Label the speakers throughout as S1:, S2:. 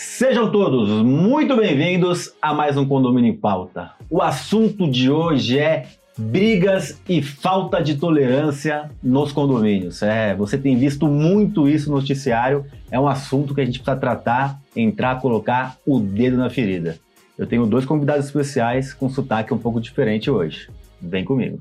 S1: Sejam todos muito bem-vindos a mais um Condomínio em Pauta. O assunto de hoje é brigas e falta de tolerância nos condomínios. É, você tem visto muito isso no noticiário, é um assunto que a gente precisa tratar, entrar, colocar o dedo na ferida. Eu tenho dois convidados especiais com sotaque um pouco diferente hoje. Vem comigo.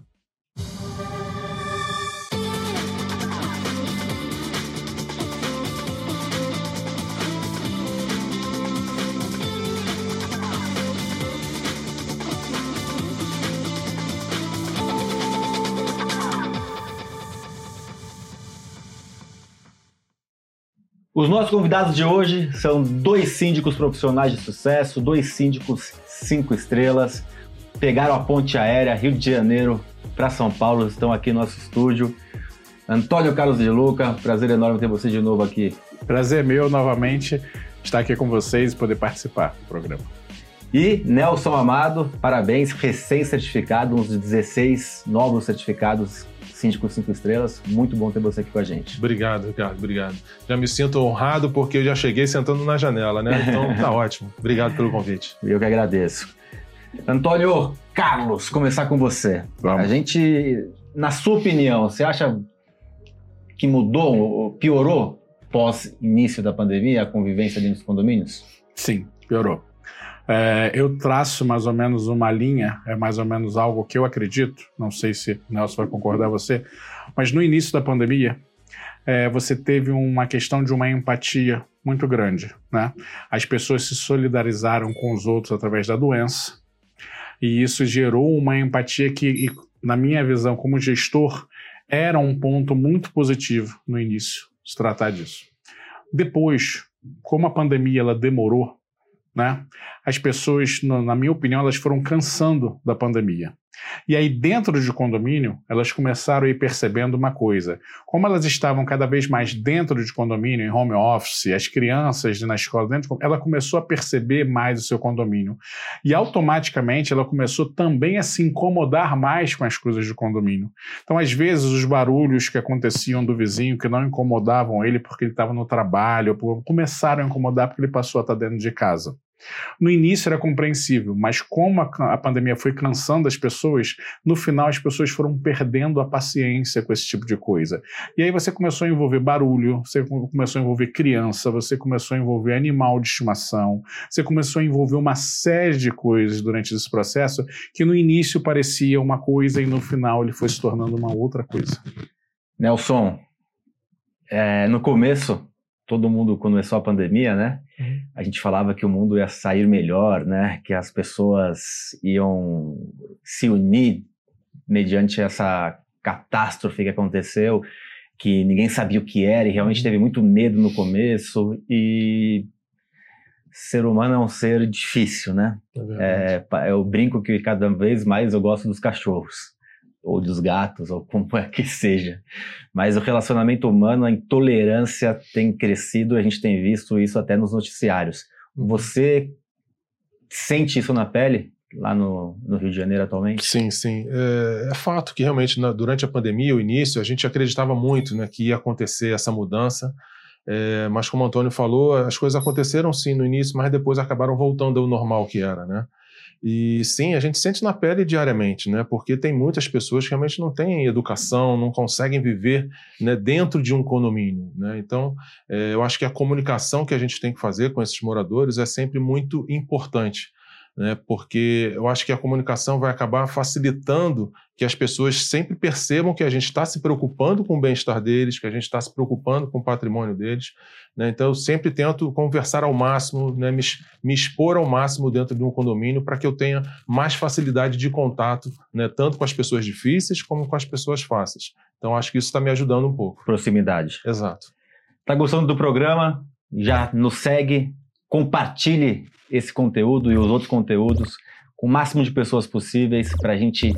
S1: Os nossos convidados de hoje são dois síndicos profissionais de sucesso, dois síndicos cinco estrelas, pegaram a ponte aérea Rio de Janeiro para São Paulo, estão aqui no nosso estúdio. Antônio Carlos de Luca, prazer enorme ter você de novo aqui.
S2: Prazer meu novamente estar aqui com vocês e poder participar do programa.
S1: E Nelson Amado, parabéns, recém-certificado, uns 16 novos certificados Síndico 5 Estrelas. Muito bom ter você aqui com a gente.
S3: Obrigado, Ricardo, obrigado. Já me sinto honrado porque eu já cheguei sentando na janela, né? Então tá ótimo. Obrigado pelo convite.
S1: Eu que agradeço. Antônio Carlos, começar com você. Vamos. A gente, na sua opinião, você acha que mudou, piorou pós início da pandemia a convivência dentro dos condomínios?
S2: Sim, piorou. É, eu traço mais ou menos uma linha, é mais ou menos algo que eu acredito, não sei se o Nelson vai concordar você, mas no início da pandemia, é, você teve uma questão de uma empatia muito grande. Né? As pessoas se solidarizaram com os outros através da doença, e isso gerou uma empatia que, na minha visão como gestor, era um ponto muito positivo no início, se tratar disso. Depois, como a pandemia ela demorou, né? As pessoas, na minha opinião, elas foram cansando da pandemia. E aí, dentro de condomínio, elas começaram a ir percebendo uma coisa. Como elas estavam cada vez mais dentro de condomínio, em home office, as crianças na escola dentro, ela começou a perceber mais o seu condomínio. E automaticamente ela começou também a se incomodar mais com as coisas de condomínio. Então, às vezes, os barulhos que aconteciam do vizinho, que não incomodavam ele porque ele estava no trabalho, começaram a incomodar porque ele passou a estar dentro de casa. No início era compreensível, mas como a, a, pandemia foi cansando as pessoas, no final as pessoas foram perdendo a paciência com esse tipo de coisa. E aí você começou a envolver barulho, você começou a envolver criança, você começou a envolver animal de estimação, você começou a envolver uma série de coisas durante esse processo que no início parecia uma coisa e no final ele foi se tornando uma outra coisa.
S1: Nelson, é, no começo todo mundo começou a pandemia, né? Uhum. A gente falava que o mundo ia sair melhor, né? Que as pessoas iam se unir mediante essa catástrofe que aconteceu, que ninguém sabia o que era e realmente uhum. teve muito medo no começo e ser humano é um ser difícil, né? É é, eu brinco que cada vez mais eu gosto dos cachorros ou dos gatos, ou como é que seja. Mas o relacionamento humano, a intolerância tem crescido, a gente tem visto isso até nos noticiários. Uhum. Você sente isso na pele? Lá no, no Rio de Janeiro atualmente?
S3: Sim, sim. É, é fato que realmente na, durante a pandemia, o início, a gente acreditava muito né, que ia acontecer essa mudança, é, mas como o Antônio falou, as coisas aconteceram sim no início, mas depois acabaram voltando ao normal que era, né? E sim, a gente sente na pele diariamente, né? Porque tem muitas pessoas que realmente não têm educação, não conseguem viver né, dentro de um condomínio, né? Então, é, eu acho que a comunicação que a gente tem que fazer com esses moradores é sempre muito importante né? porque eu acho que a comunicação vai acabar facilitando que as pessoas sempre percebam que a gente está se preocupando com o bem-estar deles, que a gente está se preocupando com o patrimônio deles. Né? Então, eu sempre tento conversar ao máximo, né? me, me, expor ao máximo dentro de um condomínio para que eu tenha mais facilidade de contato, né? tanto com as pessoas difíceis como com as pessoas fáceis. Então, acho que isso está me ajudando um pouco.
S1: Proximidade.
S3: Exato.
S1: Está gostando do programa? Já nos segue, compartilhe esse conteúdo e os outros conteúdos com o máximo de pessoas possíveis para a gente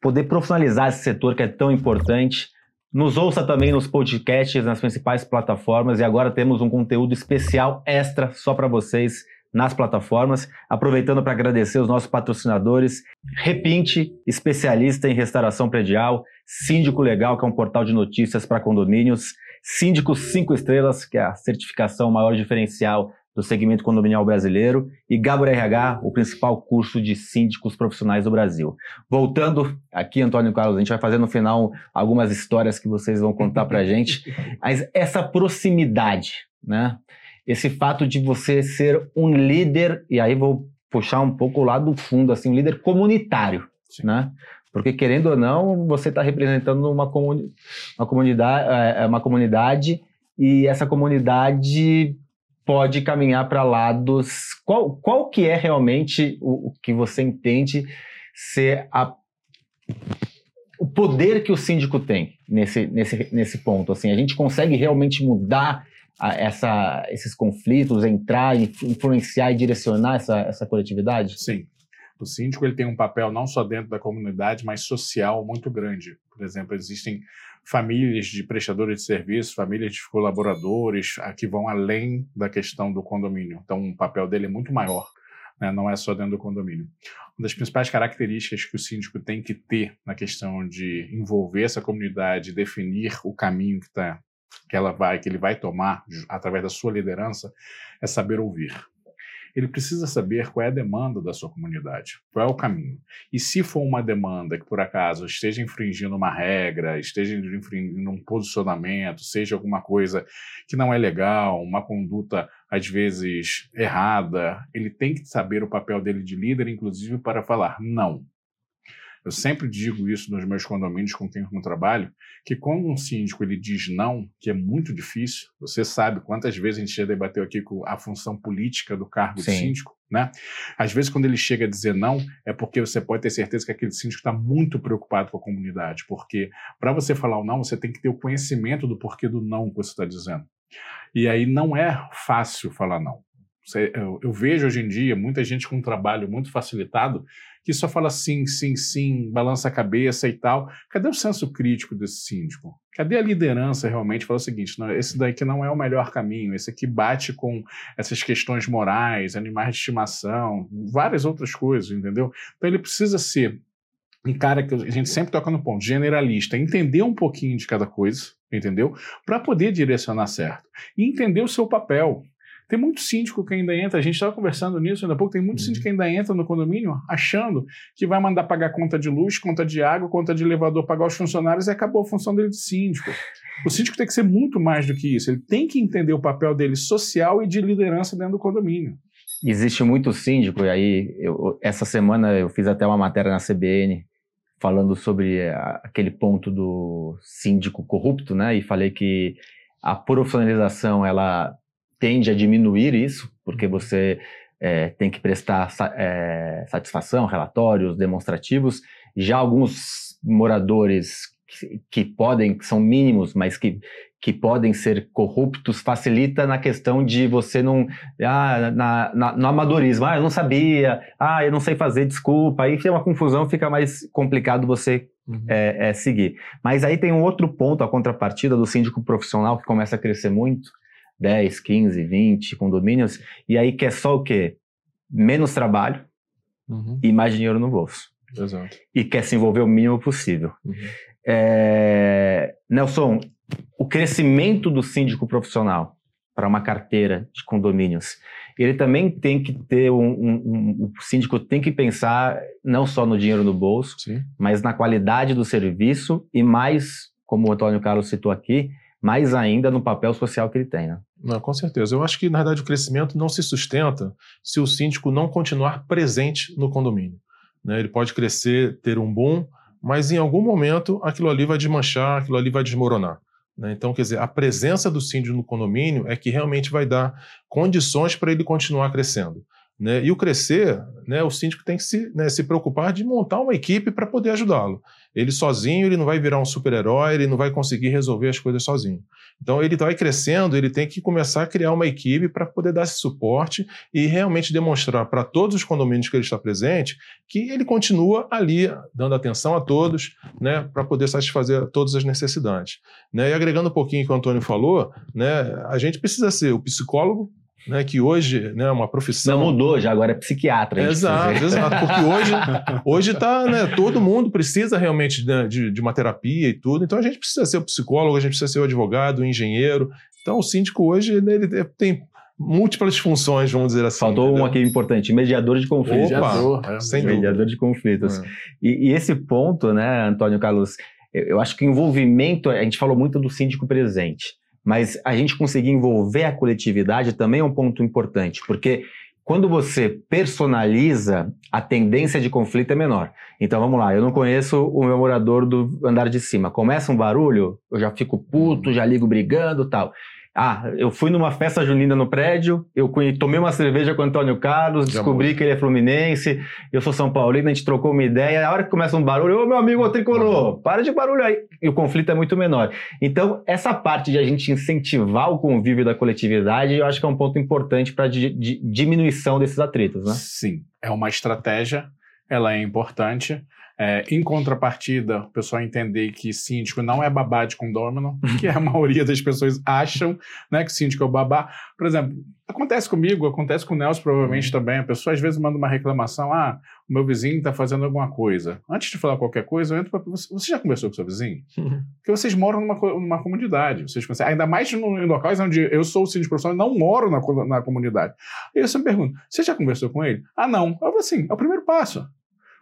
S1: poder profissionalizar esse setor que é tão importante. Nos ouça também nos podcasts, nas principais plataformas e agora temos um conteúdo especial extra só para vocês nas plataformas. Aproveitando para agradecer os nossos patrocinadores, Repinte, especialista em restauração predial, Síndico Legal, que é um portal de notícias para condomínios, Síndico 5 estrelas, que é a certificação maior diferencial do segmento condominial brasileiro, e Gabor RH, o principal curso de síndicos profissionais do Brasil. Voltando aqui, Antônio Carlos, a gente vai fazer no final algumas histórias que vocês vão contar para a gente, mas essa proximidade, né? Esse fato de você ser um líder, e aí vou puxar um pouco lá do fundo, assim, um líder comunitário, Sim. né? Porque, querendo ou não, você está representando uma, comuni uma, comunidade, é, uma comunidade e essa comunidade pode caminhar para lados. Qual, qual que é realmente o, o que você entende ser a, o poder que o síndico tem nesse, nesse, nesse ponto? Assim, a gente consegue realmente mudar a, essa, esses conflitos, entrar, influenciar e direcionar essa, essa coletividade?
S2: Sim. O síndico ele tem um papel não só dentro da comunidade, mas social muito grande. Por exemplo, existem famílias de prestadores de serviços, famílias de colaboradores que vão além da questão do condomínio. Então, o papel dele é muito maior, né? não é só dentro do condomínio. Uma das principais características que o síndico tem que ter na questão de envolver essa comunidade, definir o caminho que, tá, que ela vai, que ele vai tomar através da sua liderança, é saber ouvir ele precisa saber qual é a demanda da sua comunidade, qual é o caminho. E se for uma demanda que, por acaso, esteja infringindo uma regra, esteja infringindo um posicionamento, seja alguma coisa que não é legal, uma conduta, às vezes, errada, ele tem que saber o papel dele de líder, inclusive, para falar não. Eu sempre digo isso nos meus condomínios com quem eu trabalho, que quando um síndico ele diz não, que é muito difícil, você sabe quantas vezes a gente já debateu aqui com a função política do cargo Sim. de síndico, né? Às vezes, quando ele chega a dizer não, é porque você pode ter certeza que aquele síndico está muito preocupado com a comunidade, porque para você falar o não, você tem que ter o conhecimento do porquê do não que você está dizendo. E aí não é fácil falar não. Eu, vejo hoje em dia muita gente com um trabalho muito facilitado que só fala sim, sim, sim, balança a cabeça e tal. Cadê o senso crítico desse síndico? Cadê a liderança realmente? Fala o seguinte: não, esse daqui não é o melhor caminho, esse aqui bate com essas questões morais, animais de estimação, várias outras coisas, entendeu? Então ele precisa ser um cara que a gente sempre toca no ponto, generalista, entender um pouquinho de cada coisa, entendeu? Para poder direcionar certo. E entender o seu papel. Tem muito síndico que ainda entra, a gente estava conversando nisso ainda há pouco, tem muito uhum. síndico que ainda entra no condomínio achando que vai mandar pagar conta de luz, conta de água, conta de elevador, pagar os funcionários e acabou a função dele de síndico. O síndico tem que ser muito mais do que isso, ele tem que entender o papel dele social e de liderança dentro do condomínio.
S1: Existe muito síndico, e aí eu, essa semana eu fiz até uma matéria na CBN falando sobre eh, aquele ponto do síndico corrupto, né? E falei que a profissionalização ela tende a diminuir isso, porque você é, tem que prestar é, satisfação, relatórios demonstrativos. Já alguns moradores que, que, podem, que são mínimos, mas que, que podem ser corruptos, facilita na questão de você não. Ah, na, na, no amadorismo, ah, eu não sabia, ah, eu não sei fazer, desculpa. Aí tem uma confusão, fica mais complicado você uhum. é, é, seguir. Mas aí tem um outro ponto, a contrapartida do síndico profissional, que começa a crescer muito, 10, 15, 20 condomínios, e aí quer só o quê? Menos trabalho uhum. e mais dinheiro no bolso.
S3: Exato.
S1: E quer se envolver o mínimo possível. Uhum. É... Nelson, o crescimento do síndico profissional para uma carteira de condomínios, ele também tem que ter um, um, um, o síndico tem que pensar não só no dinheiro no bolso, Sim. mas na qualidade do serviço e mais, como o Antônio Carlos citou aqui, mais ainda no papel social que ele tem. Né?
S3: Não, com certeza. Eu acho que, na verdade, o crescimento não se sustenta se o síndico não continuar presente no condomínio. Né? Ele pode crescer, ter um boom, mas em algum momento aquilo ali vai desmanchar, aquilo ali vai desmoronar. Né? Então, quer dizer, a presença do síndico no condomínio é que realmente vai dar condições para ele continuar crescendo. Né? E o crescer, né, o síndico tem que se, né, se preocupar de montar uma equipe para poder ajudá-lo. Ele sozinho, ele não vai virar um super-herói, ele não vai conseguir resolver as coisas sozinho. Então, ele vai crescendo, ele tem que começar a criar uma equipe para poder dar esse suporte e realmente demonstrar para todos os condomínios que ele está presente que ele continua ali, dando atenção a todos, né, para poder satisfazer todas as necessidades. Né? E agregando um pouquinho o que o Antônio falou, né, a gente precisa ser o psicólogo né, que hoje né, é uma profissão.
S1: Não mudou, já agora é psiquiatra.
S3: Exato, exato. Porque hoje, hoje tá, né, todo mundo precisa realmente né, de, de uma terapia e tudo. Então a gente precisa ser o psicólogo, a gente precisa ser o advogado, o engenheiro. Então o síndico hoje né, ele tem múltiplas funções, vamos dizer assim.
S1: Faltou
S3: entendeu?
S1: um aqui importante, mediador de conflitos.
S2: Mediador, é.
S3: sem dúvida.
S1: mediador de conflitos.
S3: É.
S1: E, e esse ponto, né, Antônio Carlos, eu, eu acho que o envolvimento, a gente falou muito do síndico presente, mas a gente conseguir envolver a coletividade também é um ponto importante, porque quando você personaliza, a tendência de conflito é menor. Então vamos lá, eu não conheço o meu morador do andar de cima. Começa um barulho, eu já fico puto, já ligo brigando tal. Ah, eu fui numa festa junina no prédio, eu tomei uma cerveja com o Antônio Carlos, descobri que ele é fluminense, eu sou São Paulino, a gente trocou uma ideia, a hora que começa um barulho, ô meu amigo tricolor, para de barulho aí. E o conflito é muito menor. Então, essa parte de a gente incentivar o convívio da coletividade, eu acho que é um ponto importante para diminuição desses atritos, né?
S2: Sim, é uma estratégia, ela é importante. É, em contrapartida, o pessoal entender que síndico não é babá de condômino, que a maioria das pessoas acham né, que síndico é o babá. Por exemplo, acontece comigo, acontece com o Nelson provavelmente também. A pessoa às vezes manda uma reclamação: ah, o meu vizinho está fazendo alguma coisa. Antes de falar qualquer coisa, eu entro para. Você, já conversou com seu vizinho? Porque vocês moram numa, numa comunidade. Vocês conseguem, ainda mais em locais onde eu sou síndico profissional e não moro na, na comunidade. Aí eu sempre pergunto: você já conversou com ele? Ah, não. Eu falo assim: é o primeiro passo.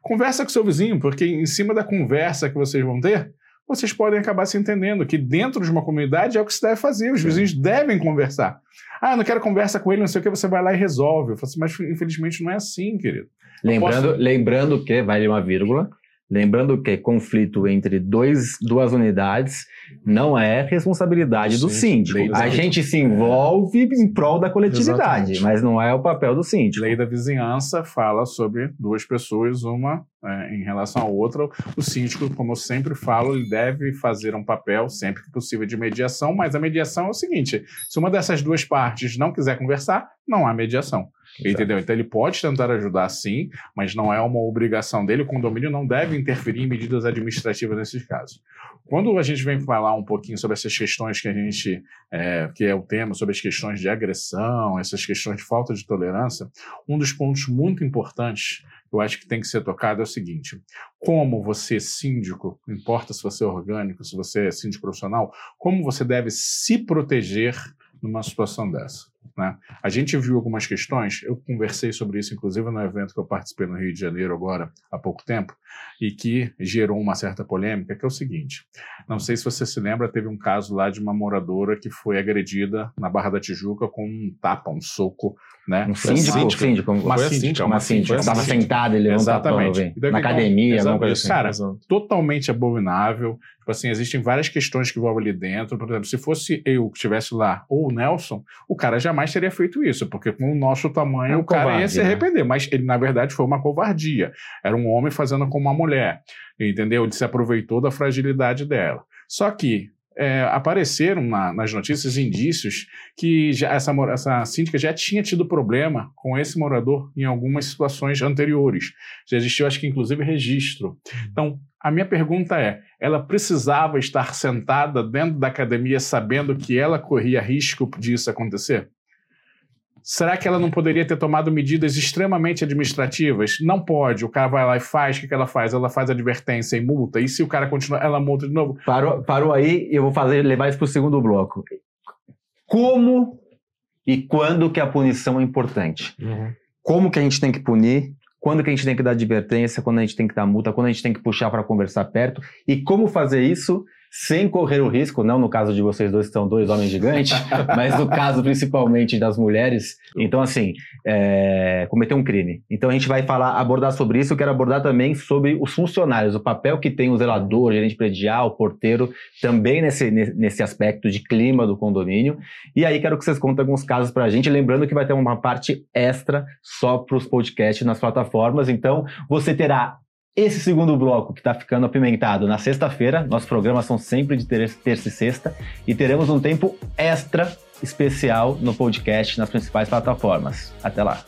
S2: Conversa com seu vizinho, porque em cima da conversa que vocês vão ter, vocês podem acabar se entendendo que dentro de uma comunidade é o que se deve fazer. Os vizinhos devem conversar. Ah, eu não quero conversa com ele, não sei o que, você vai lá e resolve. Eu falo assim, mas infelizmente não é assim, querido.
S1: Lembrando,
S2: posso-
S1: lembrando que, vale uma vírgula, lembrando que conflito entre dois, duas unidades não é responsabilidade do
S3: Sim,
S1: síndico.
S3: lei da-
S1: A gente se envolve em prol da coletividade,
S3: Exatamente.
S1: mas não é o papel do síndico.
S2: Lei da vizinhança fala sobre duas pessoas, uma é, em relação à outra. O síndico, como eu sempre falo, ele deve fazer um papel, sempre que possível, de mediação, mas a mediação é o seguinte: se uma dessas duas partes não quiser conversar, não há mediação. Entendeu? Então ele pode tentar ajudar sim, mas não é uma obrigação dele. O condomínio não deve interferir em medidas administrativas nesses casos. Quando a gente vem falar um pouquinho sobre essas questões que a gente, é, que é o tema, sobre as questões de agressão, essas questões de falta de tolerância, um dos pontos muito importantes que eu acho que tem que ser tocado é o seguinte: como você, síndico, não importa se você é orgânico, se você é síndico profissional, como você deve se proteger numa situação dessa. Né? A gente viu algumas questões, eu conversei sobre isso, inclusive, no evento que eu participei no Rio de Janeiro agora, há pouco tempo, e que gerou uma certa polêmica, que é o seguinte: não sei se você se lembra, teve um caso lá de uma moradora que foi agredida na Barra da Tijuca com um tapa, um soco, né?
S1: Um síndico,
S3: síndica.
S2: Uma
S3: Foi a
S2: síndica,
S3: síndica,
S1: uma
S2: uma
S1: síndica,
S2: síndica.
S1: estava sentada, ele
S2: Exatamente.
S1: vem.
S2: Então,
S1: na academia, alguma coisa assim.
S2: Cara,
S3: Exato.
S2: totalmente abominável. Tipo assim, existem várias questões que vão ali dentro. Por exemplo, se fosse eu que estivesse lá, ou o Nelson, o cara jamais teria feito isso, porque com o nosso tamanho
S1: É um
S2: o cara ia
S1: covarde,
S2: se
S1: né?
S2: arrepender. Mas ele, na verdade, foi uma covardia. Era um homem fazendo com uma mulher, entendeu? Ele se aproveitou da fragilidade dela. Só que é, apareceram na- nas notícias indícios que já, essa, essa síndica já tinha tido problema com esse morador em algumas situações anteriores. Já existiu, acho que inclusive, registro. Então, a minha pergunta é: ela precisava estar sentada dentro da academia sabendo que ela corria risco disso acontecer? Será que ela não poderia ter tomado medidas extremamente administrativas? Não pode. O cara vai lá e faz. O que ela faz? Ela faz advertência e multa. E se o cara continua, ela multa de novo?
S1: Parou, parou aí, eu vou fazer, levar isso para o segundo bloco. Como e quando que a punição é importante?
S3: Uhum.
S1: Como que a gente tem que punir? Quando que a gente tem que dar advertência? Quando a gente tem que dar multa? Quando a gente tem que puxar para conversar perto? E como fazer isso sem correr o risco, não no caso de vocês dois que são dois homens gigantes, mas no caso principalmente das mulheres. Então, assim, é, cometer um crime. Então a gente vai falar, abordar sobre isso. Eu quero abordar também sobre os funcionários, o papel que tem o zelador, o gerente predial, o porteiro, também nesse, ne- nesse aspecto de clima do condomínio. E aí quero que vocês contem alguns casos pra gente, lembrando que vai ter uma parte extra só para os podcasts nas plataformas. Então, você terá esse segundo bloco que está ficando apimentado na sexta-feira. Nossos programas são sempre de ter- terça e sexta. E teremos um tempo extra especial no podcast nas principais plataformas. Até lá.